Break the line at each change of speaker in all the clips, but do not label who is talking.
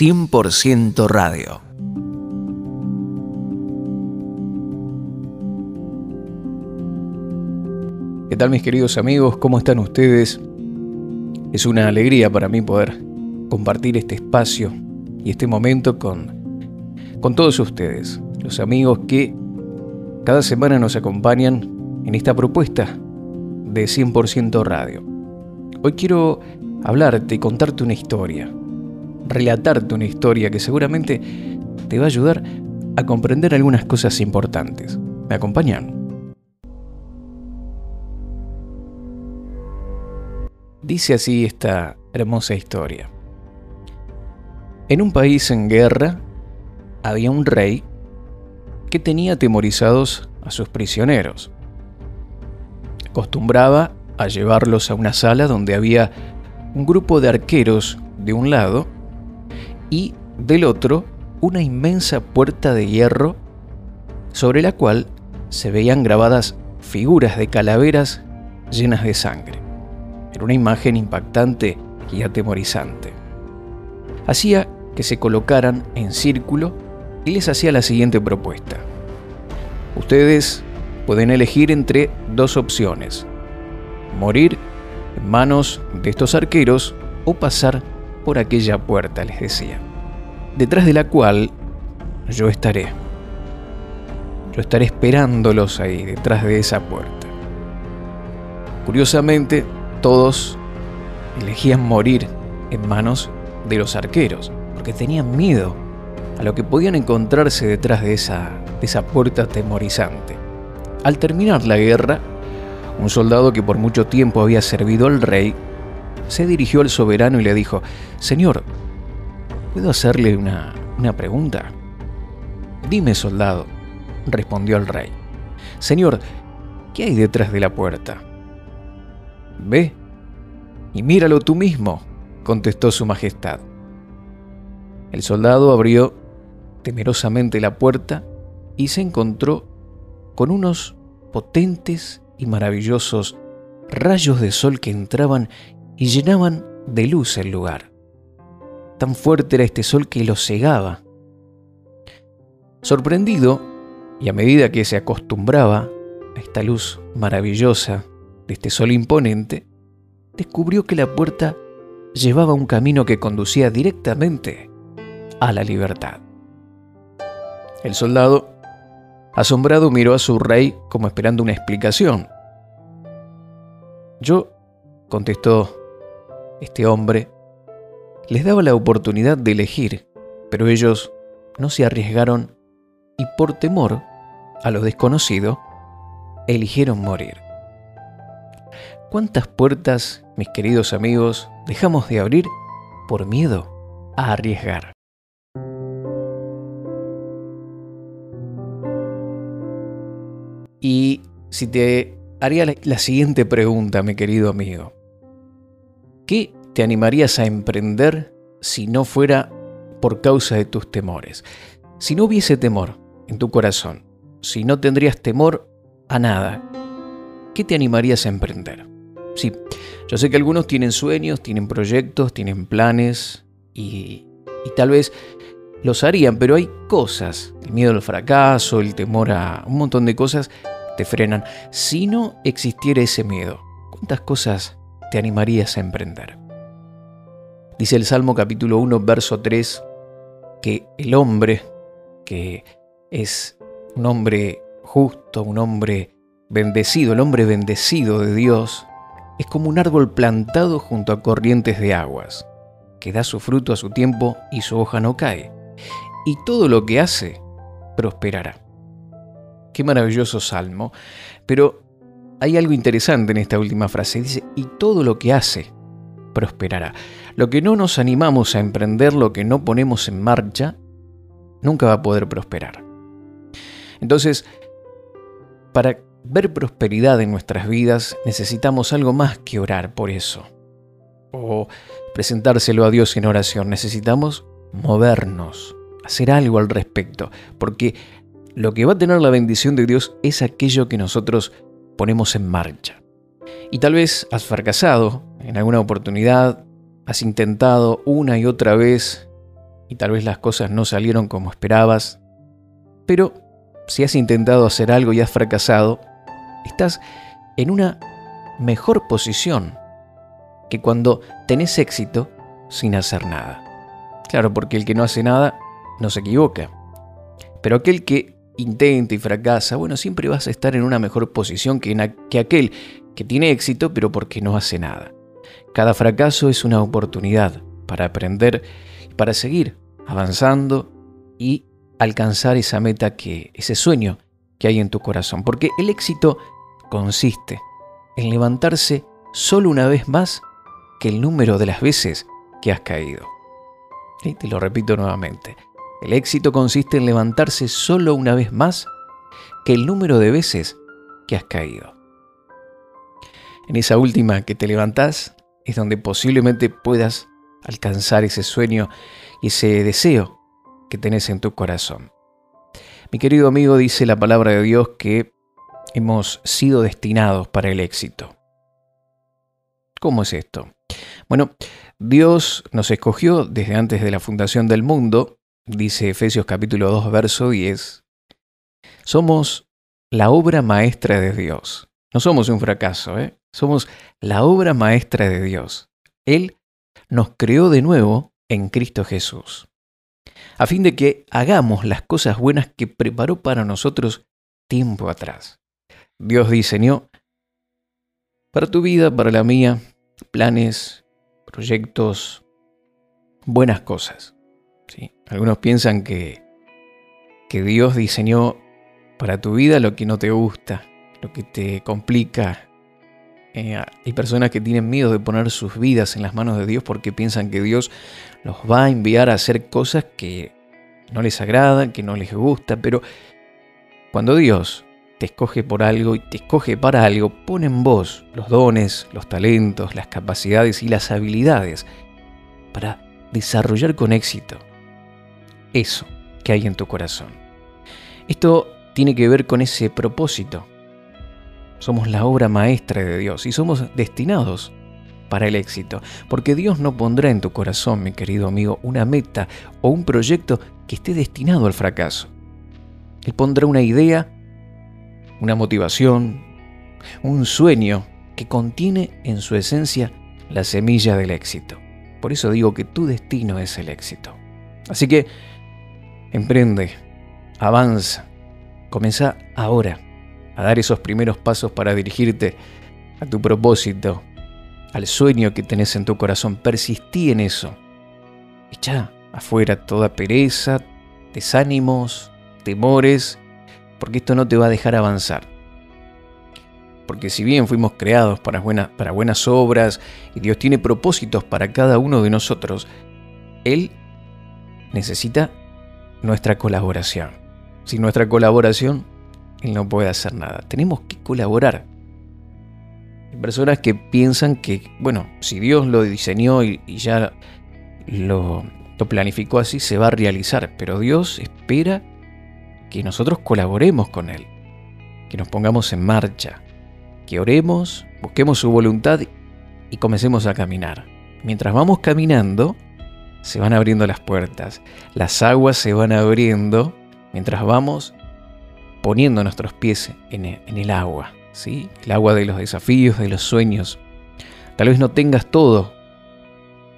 100% radio.
¿Qué tal mis queridos amigos? ¿Cómo están ustedes? Es una alegría para mí poder compartir este espacio y este momento con, con todos ustedes, los amigos que cada semana nos acompañan en esta propuesta de 100% radio. Hoy quiero hablarte y contarte una historia, relatarte una historia que seguramente te va a ayudar a comprender algunas cosas importantes. ¿Me acompañan? Dice así esta hermosa historia. En un país en guerra había un rey que tenía atemorizados a sus prisioneros. Acostumbraba a llevarlos a una sala donde había un grupo de arqueros de un lado y del otro una inmensa puerta de hierro sobre la cual se veían grabadas figuras de calaveras llenas de sangre. Era una imagen impactante y atemorizante. Hacía que se colocaran en círculo y les hacía la siguiente propuesta. Ustedes pueden elegir entre dos opciones. Morir en manos de estos arqueros o pasar por aquella puerta, les decía, detrás de la cual yo estaré. Yo estaré esperándolos ahí, detrás de esa puerta. Curiosamente, todos elegían morir en manos de los arqueros, porque tenían miedo a lo que podían encontrarse detrás de esa, esa puerta atemorizante. Al terminar la guerra, un soldado que por mucho tiempo había servido al rey se dirigió al soberano y le dijo, Señor, ¿puedo hacerle una, una pregunta? Dime, soldado, respondió el rey. Señor, ¿qué hay detrás de la puerta? Ve y míralo tú mismo, contestó su majestad. El soldado abrió temerosamente la puerta y se encontró con unos potentes y maravillosos rayos de sol que entraban y llenaban de luz el lugar. Tan fuerte era este sol que lo cegaba. Sorprendido, y a medida que se acostumbraba a esta luz maravillosa de este sol imponente, descubrió que la puerta llevaba un camino que conducía directamente a la libertad. El soldado, asombrado, miró a su rey como esperando una explicación. Yo, contestó este hombre, les daba la oportunidad de elegir, pero ellos no se arriesgaron y por temor a lo desconocido, eligieron morir. ¿Cuántas puertas, mis queridos amigos, dejamos de abrir por miedo a arriesgar? Y si te haría la siguiente pregunta, mi querido amigo. ¿Qué te animarías a emprender si no fuera por causa de tus temores? Si no hubiese temor en tu corazón, si no tendrías temor a nada, ¿qué te animarías a emprender? Sí, yo sé que algunos tienen sueños, tienen proyectos, tienen planes y, tal vez los harían, pero hay cosas, el miedo al fracaso, el temor a un montón de cosas, te frenan. Si no existiera ese miedo, ¿cuántas cosas te animarías a emprender? Dice el Salmo capítulo 1, verso 3, que el hombre, que es un hombre justo, un hombre bendecido, el hombre bendecido de Dios, es como un árbol plantado junto a corrientes de aguas, que da su fruto a su tiempo y su hoja no cae, y todo lo que hace prosperará. Qué maravilloso salmo. Pero hay algo interesante en esta última frase. Dice, y todo lo que hace prosperará. Lo que no nos animamos a emprender, lo que no ponemos en marcha, nunca va a poder prosperar. Entonces, para ver prosperidad en nuestras vidas, necesitamos algo más que orar por eso. O presentárselo a Dios en oración. Necesitamos movernos, hacer algo al respecto, porque lo que va a tener la bendición de Dios es aquello que nosotros ponemos en marcha. Y tal vez has fracasado en alguna oportunidad, has intentado una y otra vez y tal vez las cosas no salieron como esperabas, pero si has intentado hacer algo y has fracasado, estás en una mejor posición que cuando tenés éxito sin hacer nada. Claro, porque el que no hace nada no se equivoca. Pero aquel que intenta y fracasa, bueno, siempre vas a estar en una mejor posición que, que aquel que tiene éxito pero porque no hace nada. Cada fracaso es una oportunidad para aprender para seguir avanzando y alcanzar esa meta que, ese sueño que hay en tu corazón. Porque el éxito consiste en levantarse solo una vez más que el número de las veces que has caído. Y te lo repito nuevamente. El éxito consiste en levantarse solo una vez más que el número de veces que has caído. En esa última que te levantás es donde posiblemente puedas alcanzar ese sueño y ese deseo que tenés en tu corazón. Mi querido amigo dice la palabra de Dios que hemos sido destinados para el éxito. ¿Cómo es esto? Bueno, Dios nos escogió desde antes de la fundación del mundo, dice Efesios capítulo 2, verso 10. Somos la obra maestra de Dios. No somos un fracaso, ¿eh? Somos la obra maestra de Dios. Él nos creó de nuevo en Cristo Jesús, a fin de que hagamos las cosas buenas que preparó para nosotros tiempo atrás. Dios diseñó para tu vida, para la mía, planes, proyectos, buenas cosas. Algunos piensan que, que Dios diseñó para tu vida lo que no te gusta, lo que te complica. Eh, hay personas que tienen miedo de poner sus vidas en las manos de Dios porque piensan que Dios los va a enviar a hacer cosas que no les agradan, que no les gusta, pero cuando Dios te escoge por algo y te escoge para algo, pone en vos los dones, los talentos, las capacidades y las habilidades para desarrollar con éxito eso que hay en tu corazón. Esto tiene que ver con ese propósito. Somos la obra maestra de Dios y somos destinados para el éxito, porque Dios no pondrá en tu corazón, mi querido amigo, una meta o un proyecto que esté destinado al fracaso. Él pondrá una idea una motivación, un sueño que contiene en su esencia la semilla del éxito. Por eso digo que tu destino es el éxito. Así que emprende, avanza, comienza ahora a dar esos primeros pasos para dirigirte a tu propósito, al sueño que tenés en tu corazón. Persistí en eso. Echa afuera toda pereza, desánimos, temores porque esto no te va a dejar avanzar. Porque si bien fuimos creados para, para buenas obras y Dios tiene propósitos para cada uno de nosotros, Él necesita nuestra colaboración. Sin nuestra colaboración, Él no puede hacer nada. Tenemos que colaborar. Hay personas que piensan que, bueno, si Dios lo diseñó y, ya lo, lo planificó así, se va a realizar. Pero Dios espera que nosotros colaboremos con Él, que nos pongamos en marcha, que oremos, busquemos su voluntad y comencemos a caminar. Mientras vamos caminando, se van abriendo las puertas, las aguas se van abriendo mientras vamos poniendo nuestros pies en el, agua, ¿sí? el agua de los desafíos, de los sueños. Tal vez no tengas todo,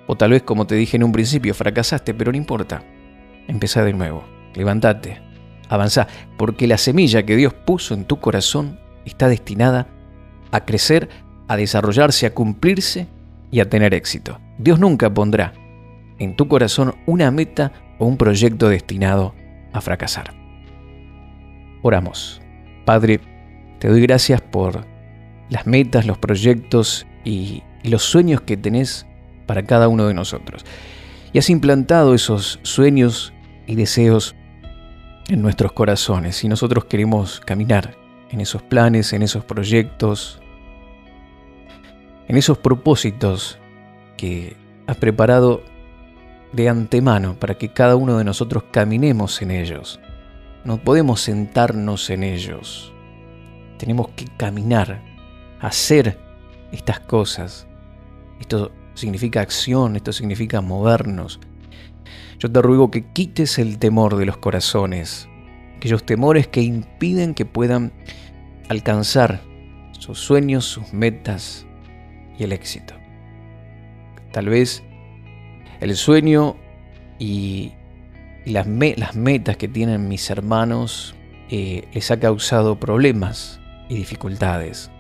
o tal vez como te dije en un principio, fracasaste, pero no importa. Empezá de nuevo, levántate, avanza, porque la semilla que Dios puso en tu corazón está destinada a crecer, a desarrollarse, a cumplirse y a tener éxito. Dios nunca pondrá en tu corazón una meta o un proyecto destinado a fracasar. Oramos. Padre, te doy gracias por las metas, los proyectos y, los sueños que tenés para cada uno de nosotros. Y has implantado esos sueños y deseos en nuestros corazones y nosotros queremos caminar en esos planes, en esos proyectos, en esos propósitos que has preparado de antemano para que cada uno de nosotros caminemos en ellos. No podemos sentarnos en ellos. Tenemos que caminar, hacer estas cosas. Esto significa acción, esto significa movernos. Yo te ruego que quites el temor de los corazones, aquellos temores que impiden que puedan alcanzar sus sueños, sus metas y el éxito. Tal vez el sueño y, las, metas que tienen mis hermanos eh, les ha causado problemas y dificultades.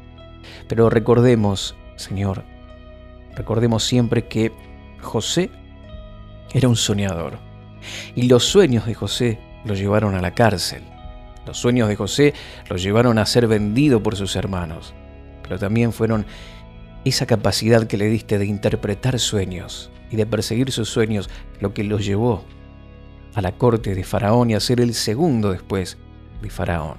Pero recordemos, Señor, recordemos siempre que José era un soñador. Y los sueños de José lo llevaron a la cárcel. Los sueños de José lo llevaron a ser vendido por sus hermanos. Pero también fueron esa capacidad que le diste de interpretar sueños y de perseguir sus sueños lo que los llevó a la corte de Faraón y a ser el segundo después de Faraón.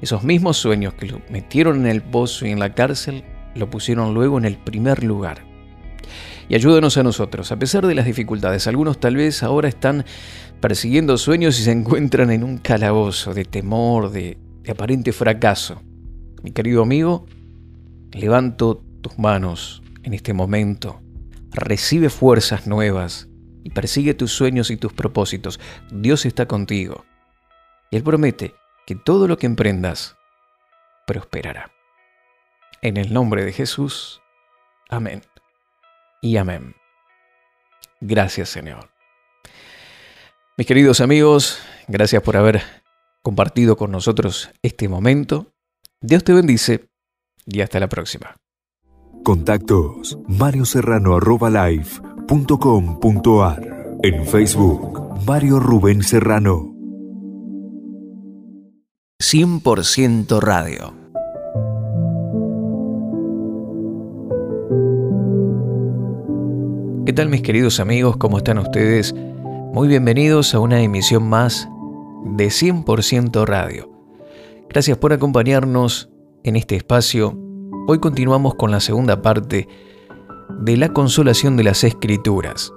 Esos mismos sueños que lo metieron en el pozo y en la cárcel lo pusieron luego en el primer lugar y ayúdanos a nosotros, a pesar de las dificultades. Algunos tal vez ahora están persiguiendo sueños y se encuentran en un calabozo de temor, de, aparente fracaso. Mi querido amigo, levanto tus manos en este momento, recibe fuerzas nuevas y persigue tus sueños y tus propósitos. Dios está contigo. Y Él promete que todo lo que emprendas prosperará. En el nombre de Jesús. Amén y amén. Gracias Señor. Mis queridos amigos, gracias por haber compartido con nosotros este momento. Dios te bendice y hasta la próxima.
Contactos marioserrano.live.com.ar En Facebook, Mario Rubén Serrano.
100% Radio. ¿Qué tal mis queridos amigos? ¿Cómo están ustedes? Muy bienvenidos a una emisión más de 100% Radio. Gracias por acompañarnos en este espacio. Hoy continuamos con la segunda parte de la consolación de las escrituras.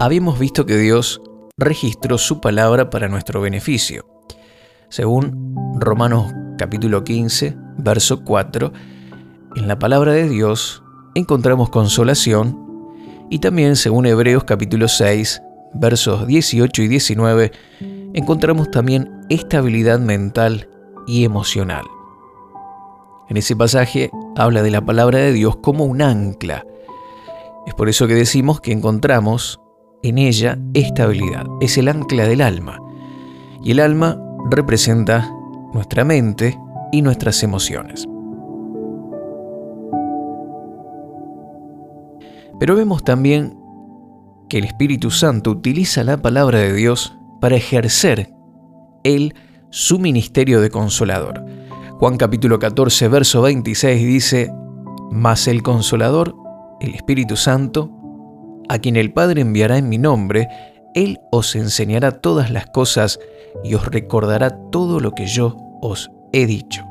Habíamos visto que Dios registró su palabra para nuestro beneficio. Según Romanos capítulo 15, verso 4, en la palabra de Dios encontramos consolación y también según Hebreos capítulo 6, versos 18 y 19, encontramos también estabilidad mental y emocional. En ese pasaje habla de la palabra de Dios como un ancla. Es por eso que decimos que encontramos en ella estabilidad. Es el ancla del alma. Y el alma representa nuestra mente y nuestras emociones. Pero vemos también que el Espíritu Santo utiliza la palabra de Dios para ejercer él su ministerio de consolador. Juan capítulo 14, verso 26 dice, Mas el consolador, el Espíritu Santo, a quien el Padre enviará en mi nombre, Él os enseñará todas las cosas y os recordará todo lo que yo os he dicho.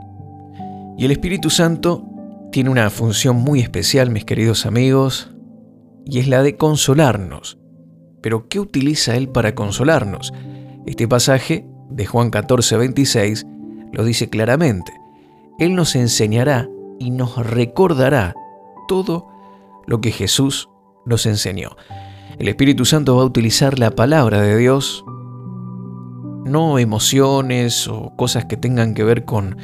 Y el Espíritu Santo tiene una función muy especial, mis queridos amigos, y es la de consolarnos. Pero ¿qué utiliza Él para consolarnos? Este pasaje de Juan 14, 26 lo dice claramente. Él nos enseñará y nos recordará todo lo que Jesús nos enseñó. El Espíritu Santo va a utilizar la palabra de Dios, no emociones o cosas que tengan que ver con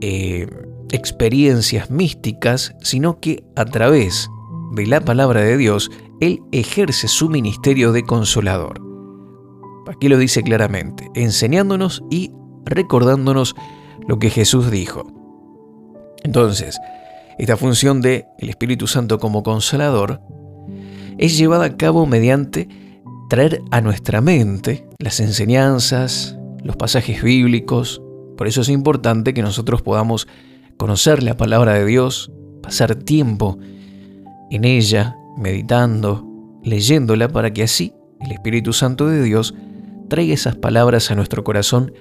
eh, experiencias místicas, sino que a través de la palabra de Dios, Él ejerce su ministerio de consolador. Aquí lo dice claramente, enseñándonos y recordándonos lo que Jesús dijo. Entonces, esta función de el Espíritu Santo como consolador es llevada a cabo mediante traer a nuestra mente las enseñanzas, los pasajes bíblicos. Por eso es importante que nosotros podamos conocer la palabra de Dios, pasar tiempo en ella, meditando, leyéndola para que así el Espíritu Santo de Dios traiga esas palabras a nuestro corazón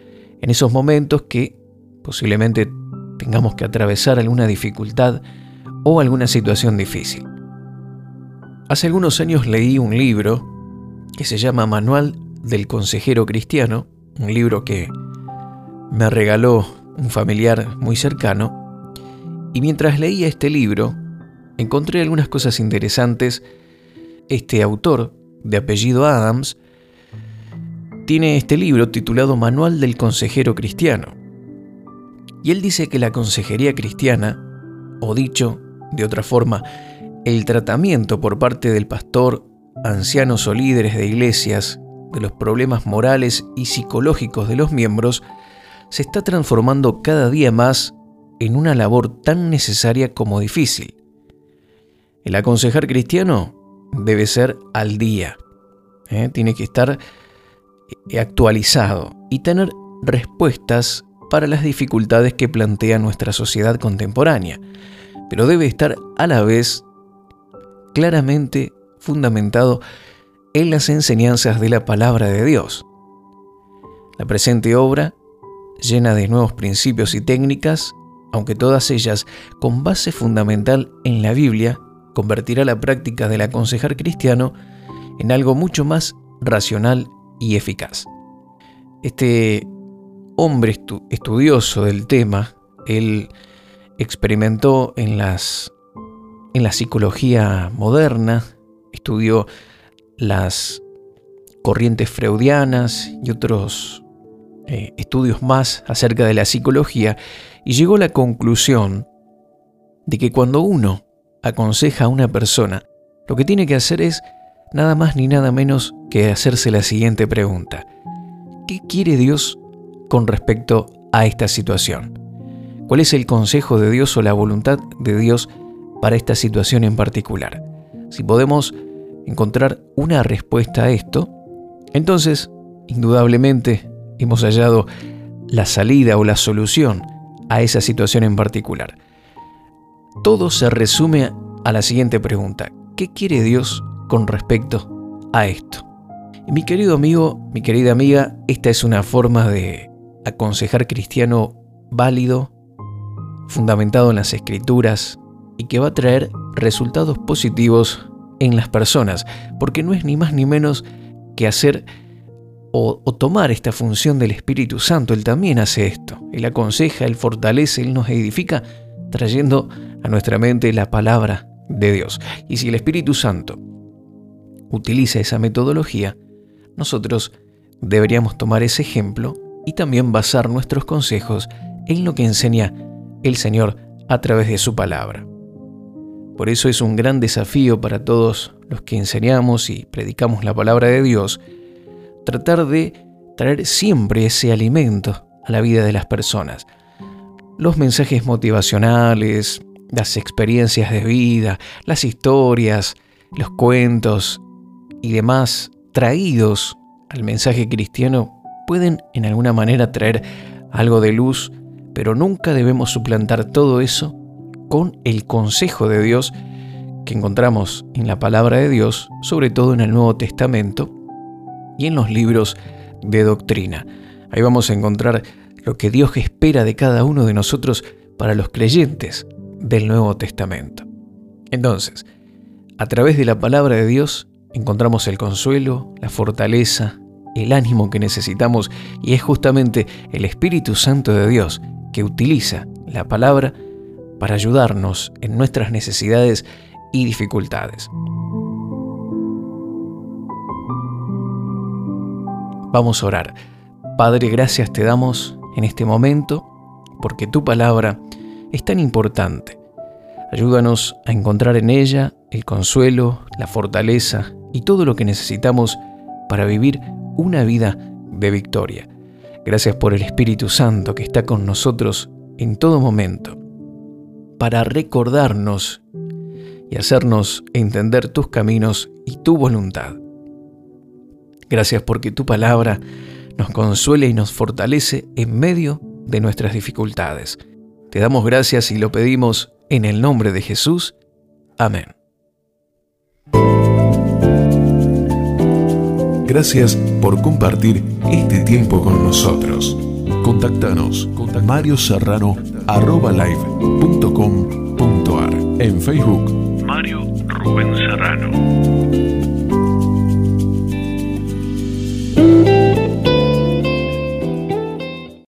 en esos momentos que posiblemente tengamos que atravesar alguna dificultad o alguna situación difícil. Hace algunos años leí un libro que se llama Manual del Consejero Cristiano, un libro que me regaló un familiar muy cercano, y mientras leía este libro encontré algunas cosas interesantes. Este autor de apellido Adams, tiene este libro titulado Manual del Consejero Cristiano. Y él dice que la consejería cristiana, o dicho de otra forma, el tratamiento por parte del pastor, ancianos o líderes de iglesias de los problemas morales y psicológicos de los miembros, se está transformando cada día más en una labor tan necesaria como difícil. El aconsejar cristiano debe ser al día, ¿eh? tiene que estar actualizado y tener respuestas para las dificultades que plantea nuestra sociedad contemporánea, pero debe estar a la vez claramente fundamentado en las enseñanzas de la palabra de Dios. La presente obra, llena de nuevos principios y técnicas, aunque todas ellas con base fundamental en la Biblia, convertirá la práctica del aconsejar cristiano en algo mucho más racional y eficaz. Este hombre estudioso del tema, él experimentó en, las, en la psicología moderna, estudió las corrientes freudianas y otros eh, estudios más acerca de la psicología y llegó a la conclusión de que cuando uno aconseja a una persona, lo que tiene que hacer es nada más ni nada menos que hacerse la siguiente pregunta. ¿Qué quiere Dios con respecto a esta situación? ¿Cuál es el consejo de Dios o la voluntad de Dios para esta situación en particular? Si podemos encontrar una respuesta a esto, entonces, indudablemente, hemos hallado la salida o la solución a esa situación en particular. Todo se resume a la siguiente pregunta. ¿Qué quiere Dios con respecto a esto? Mi querido amigo, mi querida amiga, esta es una forma de aconsejar cristiano válido, fundamentado en las escrituras y que va a traer resultados positivos en las personas, porque no es ni más ni menos que hacer o, tomar esta función del Espíritu Santo. Él también hace esto. Él aconseja, Él fortalece, Él nos edifica, trayendo a nuestra mente la palabra de Dios. Y si el Espíritu Santo utiliza esa metodología, nosotros deberíamos tomar ese ejemplo y también basar nuestros consejos en lo que enseña el Señor a través de su palabra. Por eso es un gran desafío para todos los que enseñamos y predicamos la palabra de Dios, tratar de traer siempre ese alimento a la vida de las personas. Los mensajes motivacionales, las experiencias de vida, las historias, los cuentos y demás traídos al mensaje cristiano pueden en alguna manera traer algo de luz, pero nunca debemos suplantar todo eso con el consejo de Dios que encontramos en la palabra de Dios, sobre todo en el Nuevo Testamento y en los libros de doctrina. Ahí vamos a encontrar lo que Dios espera de cada uno de nosotros para los creyentes del Nuevo Testamento. Entonces, a través de la palabra de Dios encontramos el consuelo, la fortaleza, el ánimo que necesitamos y es justamente el Espíritu Santo de Dios que utiliza la palabra para ayudarnos en nuestras necesidades y dificultades. Vamos a orar. Padre, gracias te damos en este momento porque tu palabra es tan importante. Ayúdanos a encontrar en ella el consuelo, la fortaleza y todo lo que necesitamos para vivir una vida de victoria. Gracias por el Espíritu Santo que está con nosotros en todo momento para recordarnos y hacernos entender tus caminos y tu voluntad. Gracias porque tu palabra nos consuela y nos fortalece en medio de nuestras dificultades. Te damos gracias y lo pedimos en el nombre de Jesús. Amén.
Gracias por compartir este tiempo con nosotros. Contactanos con Mario Serrano live.com.ar en Facebook
Mario Rubén Serrano